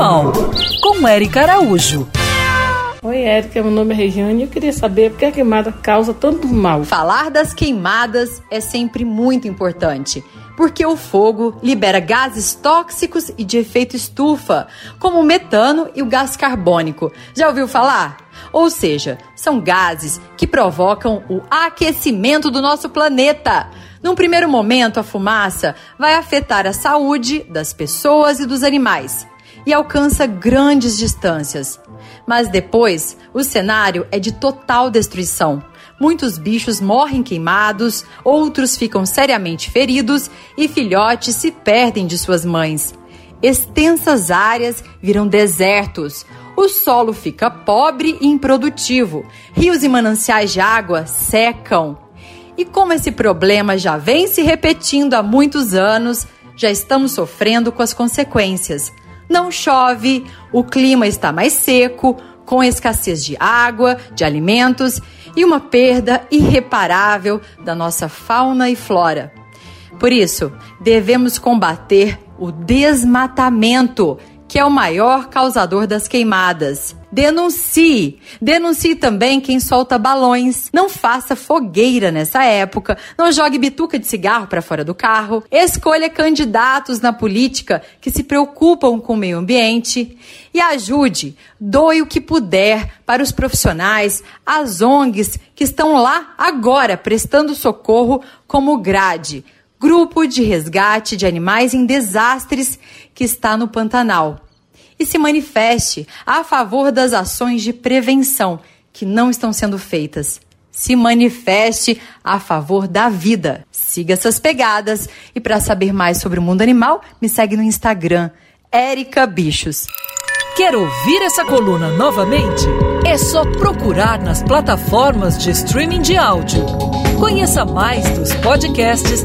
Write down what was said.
Animal, com Érica Araújo. Oi, Érica, meu nome é Regiane e eu queria saber por que a queimada causa tanto mal. Falar das queimadas é sempre muito importante, porque o fogo libera gases tóxicos e de efeito estufa, como o metano e o gás carbônico. Já ouviu falar? Ou seja, são gases que provocam o aquecimento do nosso planeta. Num primeiro momento, a fumaça vai afetar a saúde das pessoas e dos animais e alcança grandes distâncias. Mas depois, o cenário é de total destruição. Muitos bichos morrem queimados, outros ficam seriamente feridos e filhotes se perdem de suas mães. Extensas áreas viram desertos. O solo fica pobre e improdutivo. Rios e mananciais de água secam. E como esse problema já vem se repetindo há muitos anos, já estamos sofrendo com as consequências não chove, o clima está mais seco, com escassez de água, de alimentos e uma perda irreparável da nossa fauna e flora. Por isso, devemos combater o desmatamento que é o maior causador das queimadas. Denuncie! Denuncie também quem solta balões. Não faça fogueira nessa época. Não jogue bituca de cigarro para fora do carro. Escolha candidatos na política que se preocupam com o meio ambiente. E ajude, doe o que puder para os profissionais, as ONGs que estão lá agora prestando socorro como GRADE Grupo de Resgate de Animais em Desastres, que está no Pantanal. E se manifeste a favor das ações de prevenção que não estão sendo feitas. Se manifeste a favor da vida. Siga essas pegadas e para saber mais sobre o mundo animal, me segue no Instagram, Erica Bichos. Quer ouvir essa coluna novamente? É só procurar nas plataformas de streaming de áudio. Conheça mais dos podcasts